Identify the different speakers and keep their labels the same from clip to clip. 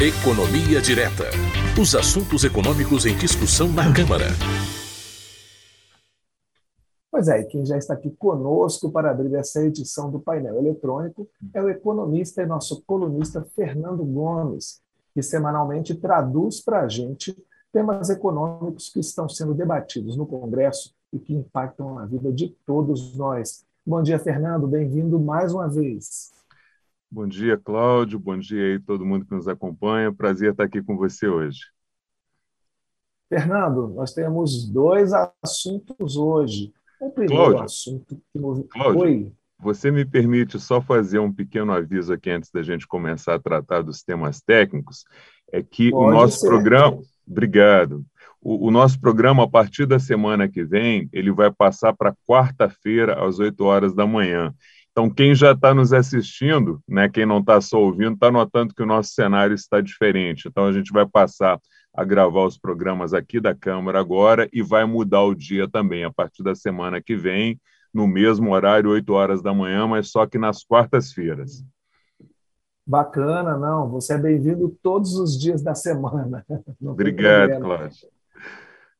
Speaker 1: Economia Direta. Os assuntos econômicos em discussão na Câmara.
Speaker 2: Pois é, e quem já está aqui conosco para abrir essa edição do painel eletrônico é o economista e nosso colunista Fernando Gomes, que semanalmente traduz para a gente temas econômicos que estão sendo debatidos no Congresso e que impactam a vida de todos nós. Bom dia, Fernando, bem-vindo mais uma vez.
Speaker 3: Bom dia, Cláudio. Bom dia aí todo mundo que nos acompanha. Prazer estar aqui com você hoje.
Speaker 2: Fernando, nós temos dois assuntos hoje. O primeiro Cláudio, assunto que nos...
Speaker 3: Cláudio, Oi. Você me permite só fazer um pequeno aviso aqui antes da gente começar a tratar dos temas técnicos? É que Pode o nosso ser. programa. Obrigado. O, o, nosso programa, a partir da semana que vem, ele vai passar para quarta-feira, às 8 horas da manhã. Então, quem já está nos assistindo, né, quem não está só ouvindo, está notando que o nosso cenário está diferente. Então, a gente vai passar a gravar os programas aqui da Câmara agora e vai mudar o dia também, a partir da semana que vem, no mesmo horário, 8 horas da manhã, mas só que nas quartas-feiras.
Speaker 2: Bacana, não. Você é bem-vindo todos os dias da semana.
Speaker 3: Obrigado, Cláudio.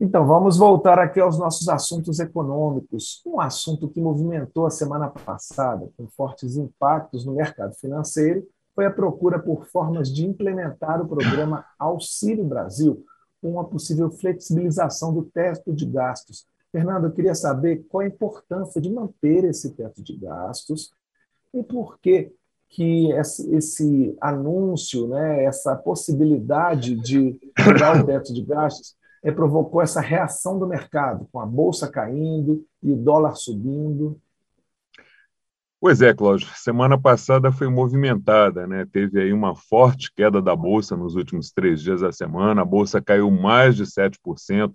Speaker 2: Então, vamos voltar aqui aos nossos assuntos econômicos. Um assunto que movimentou a semana passada, com fortes impactos no mercado financeiro, foi a procura por formas de implementar o programa Auxílio Brasil, com uma possível flexibilização do teto de gastos. Fernando, eu queria saber qual a importância de manter esse teto de gastos e por que que esse anúncio, né, essa possibilidade de mudar o teto de gastos é, provocou essa reação do mercado, com a bolsa caindo e o dólar subindo.
Speaker 3: Pois é, Cláudio. Semana passada foi movimentada, né? Teve aí uma forte queda da bolsa nos últimos três dias da semana. A bolsa caiu mais de 7%,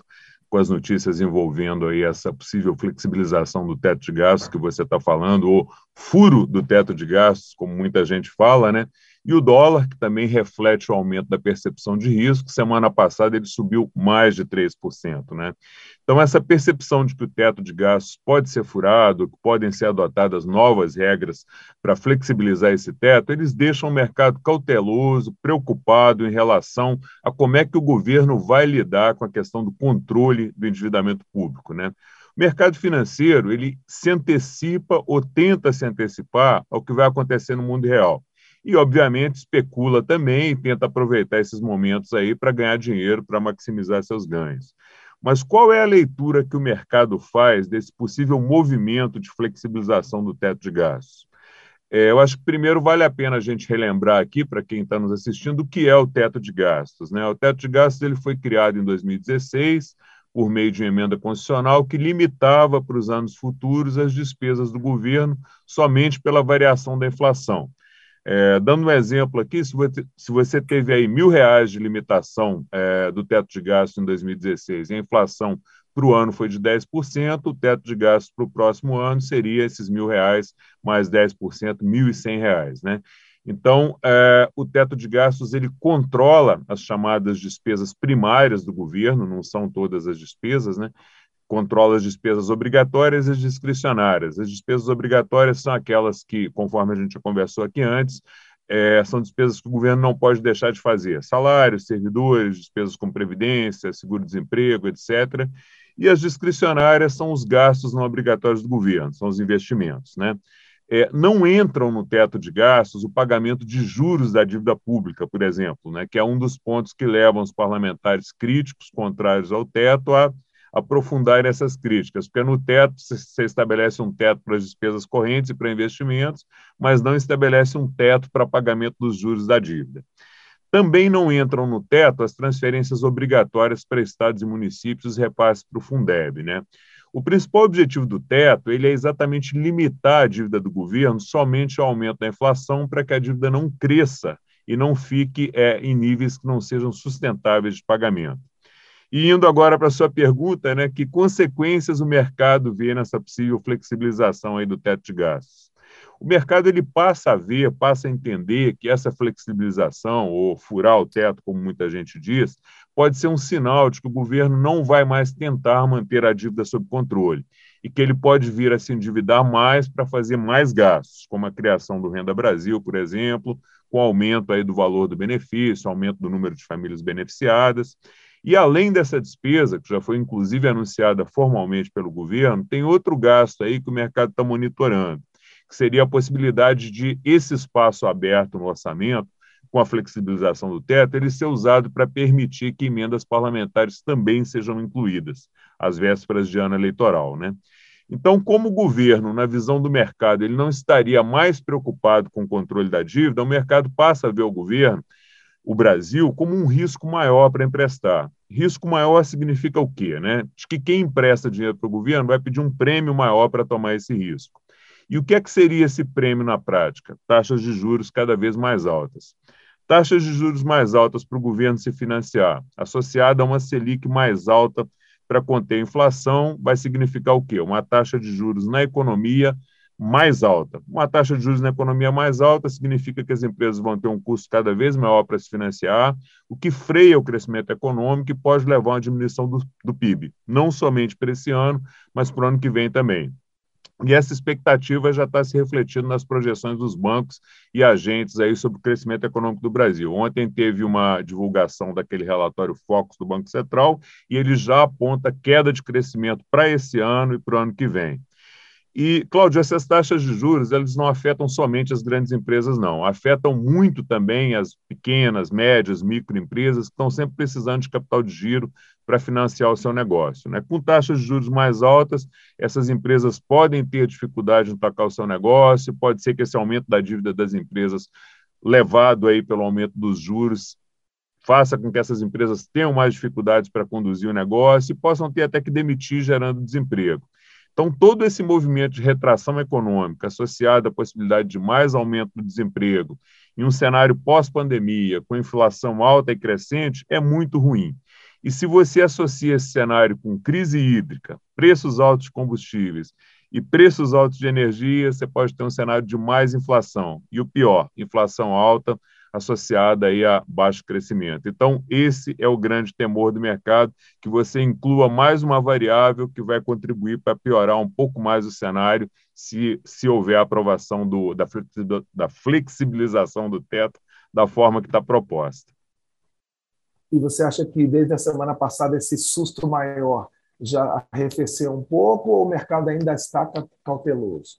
Speaker 3: com as notícias envolvendo aí essa possível flexibilização do teto de gastos que você está falando, ou furo do teto de gastos, como muita gente fala, né? E o dólar, que também reflete o aumento da percepção de risco, semana passada ele subiu mais de 3%. Né? Então, essa percepção de que o teto de gastos pode ser furado, que podem ser adotadas novas regras para flexibilizar esse teto, eles deixam o mercado cauteloso, preocupado em relação a como é que o governo vai lidar com a questão do controle do endividamento público. Né? O mercado financeiro ele se antecipa ou tenta se antecipar ao que vai acontecer no mundo real e, obviamente, especula também tenta aproveitar esses momentos aí para ganhar dinheiro, para maximizar seus ganhos. Mas qual é a leitura que o mercado faz desse possível movimento de flexibilização do teto de gastos? É, eu acho que primeiro vale a pena a gente relembrar aqui, para quem está nos assistindo, o que é o teto de gastos. Né? O teto de gastos ele foi criado em 2016 por meio de uma emenda constitucional que limitava para os anos futuros as despesas do governo somente pela variação da inflação. É, dando um exemplo aqui, se você, se você teve aí mil reais de limitação é, do teto de gastos em 2016 e a inflação para o ano foi de 10%, o teto de gastos para o próximo ano seria esses mil reais mais 10%, mil e cem reais, né? Então, é, o teto de gastos ele controla as chamadas despesas primárias do governo, não são todas as despesas, né? Controla as despesas obrigatórias e as discricionárias. As despesas obrigatórias são aquelas que, conforme a gente conversou aqui antes, é, são despesas que o governo não pode deixar de fazer: salários, servidores, despesas com previdência, seguro-desemprego, etc. E as discricionárias são os gastos não obrigatórios do governo, são os investimentos. Né? É, não entram no teto de gastos o pagamento de juros da dívida pública, por exemplo, né, que é um dos pontos que levam os parlamentares críticos contrários ao teto a aprofundar essas críticas, porque no teto você estabelece um teto para as despesas correntes e para investimentos, mas não estabelece um teto para pagamento dos juros da dívida. Também não entram no teto as transferências obrigatórias para estados e municípios e repasses para o Fundeb. Né? O principal objetivo do teto ele é exatamente limitar a dívida do governo somente ao aumento da inflação para que a dívida não cresça e não fique é, em níveis que não sejam sustentáveis de pagamento. E indo agora para a sua pergunta, né, que consequências o mercado vê nessa possível flexibilização aí do teto de gastos? O mercado ele passa a ver, passa a entender que essa flexibilização, ou furar o teto, como muita gente diz, pode ser um sinal de que o governo não vai mais tentar manter a dívida sob controle e que ele pode vir a se endividar mais para fazer mais gastos, como a criação do Renda Brasil, por exemplo, com aumento aí do valor do benefício, aumento do número de famílias beneficiadas. E além dessa despesa, que já foi inclusive anunciada formalmente pelo governo, tem outro gasto aí que o mercado está monitorando, que seria a possibilidade de esse espaço aberto no orçamento, com a flexibilização do teto, ele ser usado para permitir que emendas parlamentares também sejam incluídas, às vésperas de ano eleitoral. Né? Então, como o governo, na visão do mercado, ele não estaria mais preocupado com o controle da dívida, o mercado passa a ver o governo o Brasil como um risco maior para emprestar. Risco maior significa o quê? Né? De que quem empresta dinheiro para o governo vai pedir um prêmio maior para tomar esse risco. E o que é que seria esse prêmio na prática? Taxas de juros cada vez mais altas. Taxas de juros mais altas para o governo se financiar, associada a uma Selic mais alta para conter a inflação, vai significar o quê? Uma taxa de juros na economia mais alta. Uma taxa de juros na economia mais alta significa que as empresas vão ter um custo cada vez maior para se financiar, o que freia o crescimento econômico e pode levar a uma diminuição do, do PIB, não somente para esse ano, mas para o ano que vem também. E essa expectativa já está se refletindo nas projeções dos bancos e agentes aí sobre o crescimento econômico do Brasil. Ontem teve uma divulgação daquele relatório Focus do Banco Central e ele já aponta queda de crescimento para esse ano e para o ano que vem. E, Cláudio, essas taxas de juros, elas não afetam somente as grandes empresas, não. Afetam muito também as pequenas, médias, microempresas que estão sempre precisando de capital de giro para financiar o seu negócio. Né? Com taxas de juros mais altas, essas empresas podem ter dificuldade em tocar o seu negócio, pode ser que esse aumento da dívida das empresas, levado aí pelo aumento dos juros, faça com que essas empresas tenham mais dificuldades para conduzir o negócio e possam ter até que demitir, gerando desemprego. Então, todo esse movimento de retração econômica associado à possibilidade de mais aumento do desemprego em um cenário pós-pandemia, com inflação alta e crescente, é muito ruim. E se você associa esse cenário com crise hídrica, preços altos de combustíveis e preços altos de energia, você pode ter um cenário de mais inflação. E o pior, inflação alta associada aí a baixo crescimento. Então, esse é o grande temor do mercado, que você inclua mais uma variável que vai contribuir para piorar um pouco mais o cenário se, se houver a aprovação do, da, da flexibilização do teto da forma que está proposta.
Speaker 2: E você acha que desde a semana passada esse susto maior já arrefeceu um pouco ou o mercado ainda está cauteloso?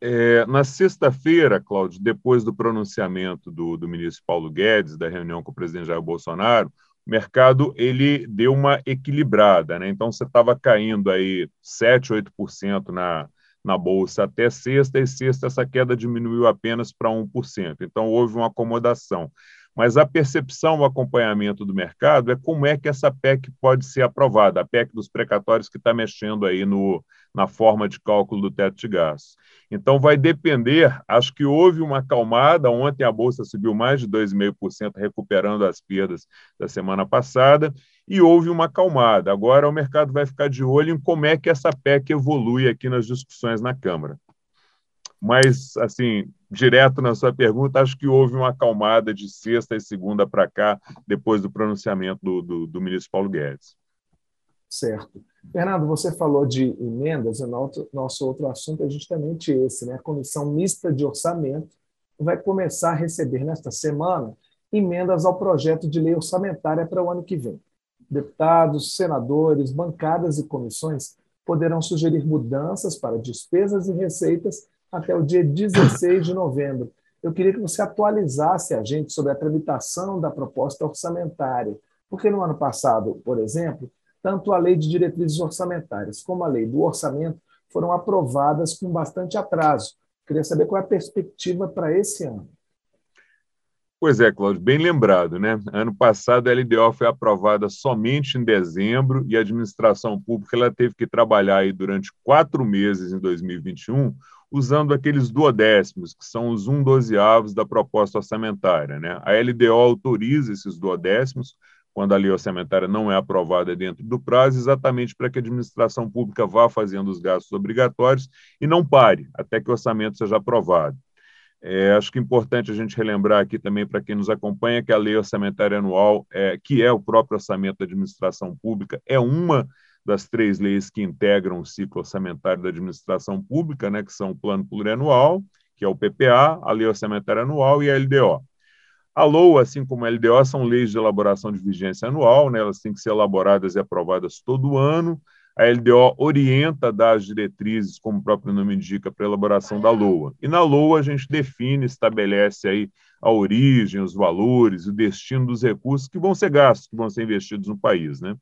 Speaker 3: É, na sexta-feira, Cláudio, depois do pronunciamento do, do ministro Paulo Guedes, da reunião com o presidente Jair Bolsonaro, o mercado ele deu uma equilibrada, né? Então você estava caindo aí 7, 8% na, na bolsa até sexta, e sexta essa queda diminuiu apenas para 1%. Então houve uma acomodação. Mas a percepção, o acompanhamento do mercado é como é que essa PEC pode ser aprovada, a PEC dos precatórios que está mexendo aí no, na forma de cálculo do teto de gastos. Então, vai depender, acho que houve uma acalmada, ontem a Bolsa subiu mais de 2,5%, recuperando as perdas da semana passada, e houve uma acalmada. Agora o mercado vai ficar de olho em como é que essa PEC evolui aqui nas discussões na Câmara. Mas, assim, direto na sua pergunta, acho que houve uma acalmada de sexta e segunda para cá, depois do pronunciamento do, do, do, ministro Paulo Guedes.
Speaker 2: Certo. Fernando, você falou de emendas, o nosso, nosso outro assunto é justamente esse, né? A Comissão Mista de Orçamento vai começar a receber nesta semana emendas ao projeto de lei orçamentária para o ano que vem. Deputados, senadores, bancadas e comissões poderão sugerir mudanças para despesas e receitas até o dia 16 de novembro. Eu queria que você atualizasse a gente sobre a tramitação da proposta orçamentária, porque no ano passado, por exemplo, tanto a lei de diretrizes orçamentárias como a lei do orçamento foram aprovadas com bastante atraso. Queria saber qual é a perspectiva para esse ano.
Speaker 3: Pois é, Cláudio, bem lembrado, né? Ano passado a LDO foi aprovada somente em dezembro e a administração pública ela teve que trabalhar aí durante quatro meses em 2021 usando aqueles duodécimos, que são os um dozeavos da proposta orçamentária. Né? A LDO autoriza esses duodécimos, quando a lei orçamentária não é aprovada dentro do prazo, exatamente para que a administração pública vá fazendo os gastos obrigatórios e não pare até que o orçamento seja aprovado. É, acho que é importante a gente relembrar aqui também para quem nos acompanha que a lei orçamentária anual, é, que é o próprio orçamento da administração pública, é uma das três leis que integram o ciclo orçamentário da administração pública, né, que são o Plano Plurianual, que é o PPA, a Lei Orçamentária Anual e a LDO. A LOA, assim como a LDO, são leis de elaboração de vigência anual, né? elas têm que ser elaboradas e aprovadas todo ano. A LDO orienta, dá as diretrizes, como o próprio nome indica, para a elaboração da LOA. E na LOA a gente define, estabelece aí a origem, os valores, o destino dos recursos que vão ser gastos, que vão ser investidos no país. Né?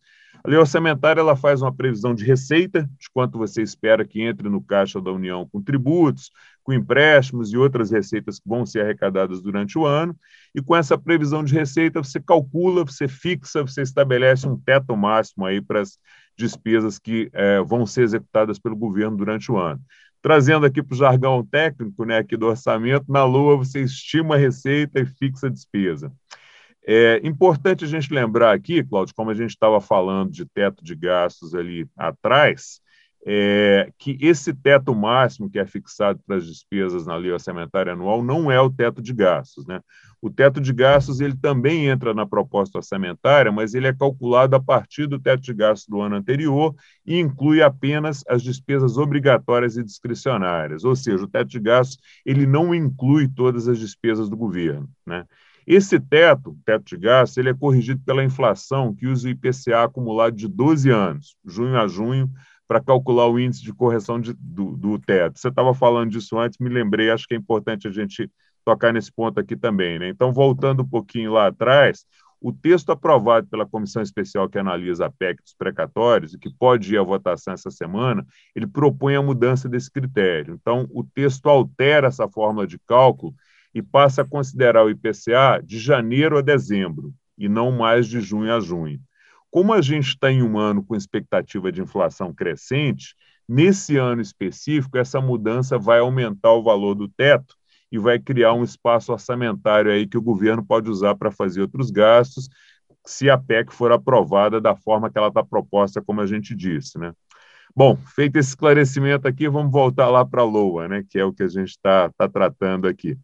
Speaker 3: A lei orçamentária ela faz uma previsão de receita, de quanto você espera que entre no caixa da União com tributos, com empréstimos e outras receitas que vão ser arrecadadas durante o ano. E com essa previsão de receita, você calcula, você fixa, você estabelece um teto máximo aí para as despesas que é, vão ser executadas pelo governo durante o ano. Trazendo aqui para o jargão técnico, né, aqui do orçamento, na Lua você estima a receita e fixa a despesa. É importante a gente lembrar aqui, Cláudio, como a gente estava falando de teto de gastos ali atrás, é, que esse teto máximo que é fixado para as despesas na lei orçamentária anual não é o teto de gastos. Né? O teto de gastos ele também entra na proposta orçamentária, mas ele é calculado a partir do teto de gastos do ano anterior e inclui apenas as despesas obrigatórias e discricionárias, ou seja, o teto de gastos ele não inclui todas as despesas do governo. Né? Esse teto, teto de gastos, ele é corrigido pela inflação que usa o IPCA acumulado de 12 anos, junho a junho, para calcular o índice de correção de, do, do, teto. Você estava falando disso antes, me lembrei, acho que é importante a gente tocar nesse ponto aqui também. Né? Então, voltando um pouquinho lá atrás, o texto aprovado pela comissão especial que analisa a PEC dos precatórios e que pode ir à votação essa semana, ele propõe a mudança desse critério. Então, o texto altera essa fórmula de cálculo e passa a considerar o IPCA de janeiro a dezembro e não mais de junho a junho. Como a gente está em um ano com expectativa de inflação crescente, nesse ano específico, essa mudança vai aumentar o valor do teto e vai criar um espaço orçamentário aí que o governo pode usar para fazer outros gastos, se a PEC for aprovada da forma que ela está proposta, como a gente disse, né? Bom, feito esse esclarecimento aqui, vamos voltar lá para a LOA, né, que é o que a gente está tá tratando aqui.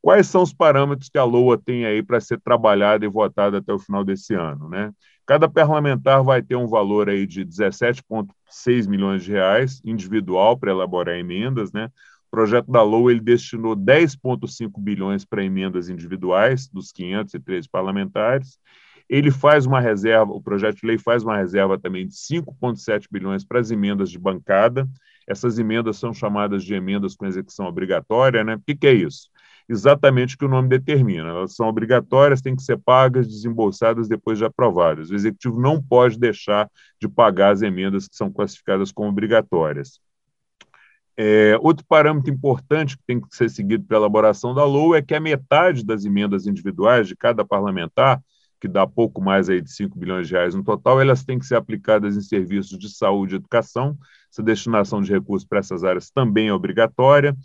Speaker 3: Quais são os parâmetros que a LOA tem aí para ser trabalhada e votada até o final desse ano, né? Cada parlamentar vai ter um valor aí de 17,6 milhões de reais individual para elaborar emendas, né? O projeto da LOA ele destinou 10,5 bilhões para emendas individuais dos 513 parlamentares. Ele faz uma reserva, o projeto de lei faz uma reserva também de 5,7 bilhões para as emendas de bancada. Essas emendas são chamadas de emendas com execução obrigatória, né? O que, que é isso? Exatamente o que o nome determina. Elas são obrigatórias, têm que ser pagas, desembolsadas depois de aprovadas. O executivo não pode deixar de pagar as emendas que são classificadas como obrigatórias. É, outro parâmetro importante que tem que ser seguido pela elaboração da LOA é que a metade das emendas individuais de cada parlamentar, que dá pouco mais aí de 5 bilhões de reais no total, elas têm que ser aplicadas em serviços de saúde e educação. Essa destinação de recursos para essas áreas também é obrigatória.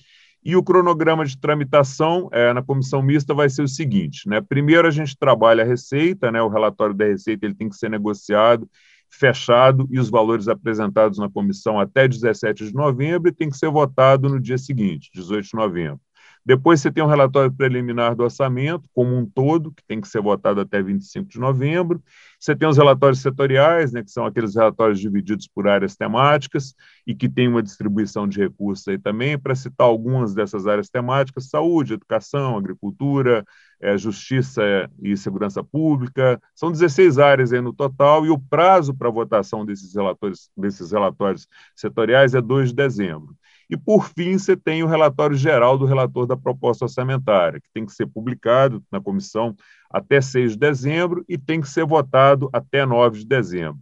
Speaker 3: E o cronograma de tramitação é, na comissão mista vai ser o seguinte: né? primeiro a gente trabalha a receita, né? o relatório da receita ele tem que ser negociado, fechado e os valores apresentados na comissão até 17 de novembro e tem que ser votado no dia seguinte, 18 de novembro. Depois você tem um relatório preliminar do orçamento, como um todo, que tem que ser votado até 25 de novembro. Você tem os relatórios setoriais, né, que são aqueles relatórios divididos por áreas temáticas e que tem uma distribuição de recursos aí também, para citar algumas dessas áreas temáticas: saúde, educação, agricultura, é, justiça e segurança pública. São 16 áreas aí no total, e o prazo para votação desses relatórios, desses relatórios setoriais é 2 de dezembro. E, por fim, você tem o relatório geral do relator da proposta orçamentária, que tem que ser publicado na comissão até 6 de dezembro e tem que ser votado até 9 de dezembro.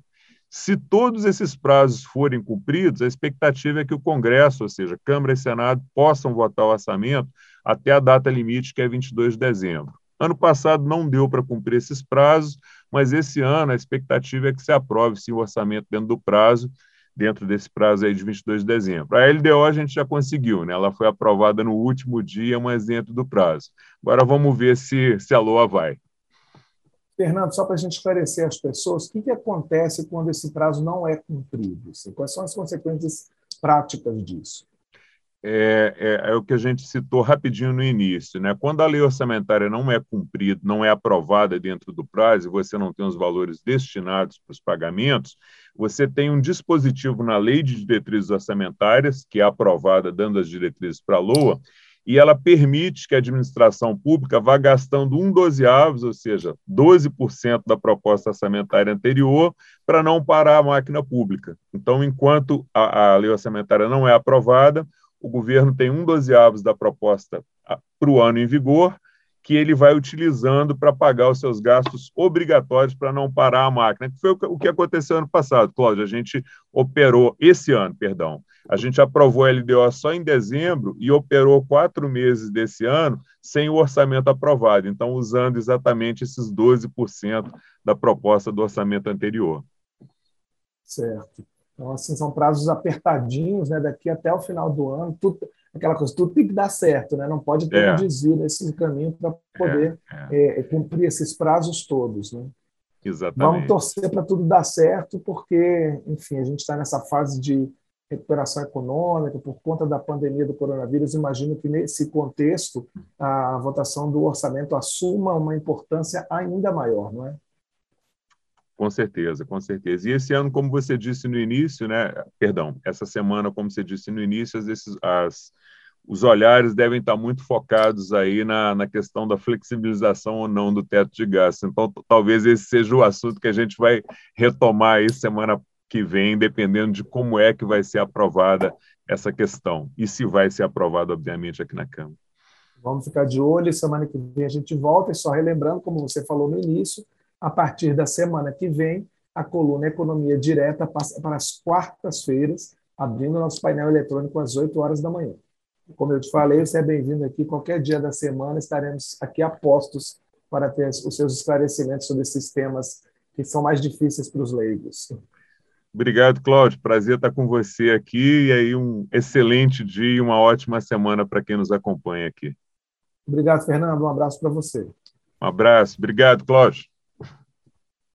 Speaker 3: Se todos esses prazos forem cumpridos, a expectativa é que o Congresso, ou seja, Câmara e Senado, possam votar o orçamento até a data limite, que é 22 de dezembro. Ano passado não deu para cumprir esses prazos, mas esse ano a expectativa é que se aprove sim, o orçamento dentro do prazo dentro desse prazo aí de 22 de dezembro. A LDO a gente já conseguiu, né? Ela foi aprovada no último dia, mas dentro do prazo. Agora vamos ver se, se a LOA vai.
Speaker 2: Fernando, só para a gente esclarecer as pessoas, o que, que acontece quando esse prazo não é cumprido? Quais são as consequências práticas disso?
Speaker 3: É, é, é, o que a gente citou rapidinho no início. Né? Quando a lei orçamentária não é cumprida, não é aprovada dentro do prazo, e você não tem os valores destinados para os pagamentos, você tem um dispositivo na lei de diretrizes orçamentárias, que é aprovada dando as diretrizes para a LOA, e ela permite que a administração pública vá gastando um dozeavos, ou seja, 12% da proposta orçamentária anterior, para não parar a máquina pública. Então, enquanto a, a lei orçamentária não é aprovada, o governo tem um dozeavos da proposta para o ano em vigor, que ele vai utilizando para pagar os seus gastos obrigatórios para não parar a máquina, que foi o que aconteceu ano passado, Cláudio. A gente operou, esse ano, perdão, a gente aprovou a LDO só em dezembro e operou quatro meses desse ano sem o orçamento aprovado, então usando exatamente esses 12% da proposta do orçamento anterior.
Speaker 2: Certo. Então, assim, são prazos apertadinhos, né? Daqui até o final do ano, tudo, aquela coisa, tudo tem que dar certo, né? Não pode ter é. um desvio nesse caminho para poder é, é. é, cumprir esses prazos todos, né?
Speaker 3: Exatamente.
Speaker 2: Vamos torcer para tudo dar certo, porque, enfim, a gente está nessa fase de recuperação econômica por conta da pandemia do coronavírus. Imagino que nesse contexto a votação do orçamento assuma uma importância ainda maior, não é?
Speaker 3: Com certeza, com certeza. E esse ano, como você disse no início, né? Perdão, essa semana, como você disse no início, as, as, os olhares devem estar muito focados aí na, na questão da flexibilização ou não do teto de gastos. Então, talvez esse seja o assunto que a gente vai retomar aí semana que vem, dependendo de como é que vai ser aprovada essa questão e se vai ser aprovada, obviamente, aqui na Câmara.
Speaker 2: Vamos ficar de olho. Semana que vem a gente volta. E só relembrando, como você falou no início, a partir da semana que vem, a coluna Economia Direta passa para as quartas-feiras, abrindo nosso painel eletrônico às 8 horas da manhã. Como eu te falei, você é bem-vindo aqui. Qualquer dia da semana estaremos aqui a postos para ter os seus esclarecimentos sobre esses temas que são mais difíceis para os leigos.
Speaker 3: Obrigado, Cláudio. Prazer estar com você aqui. E aí, um excelente dia e uma ótima semana para quem nos acompanha aqui.
Speaker 2: Obrigado, Fernando. Um abraço para você.
Speaker 3: Um abraço. Obrigado, Cláudio.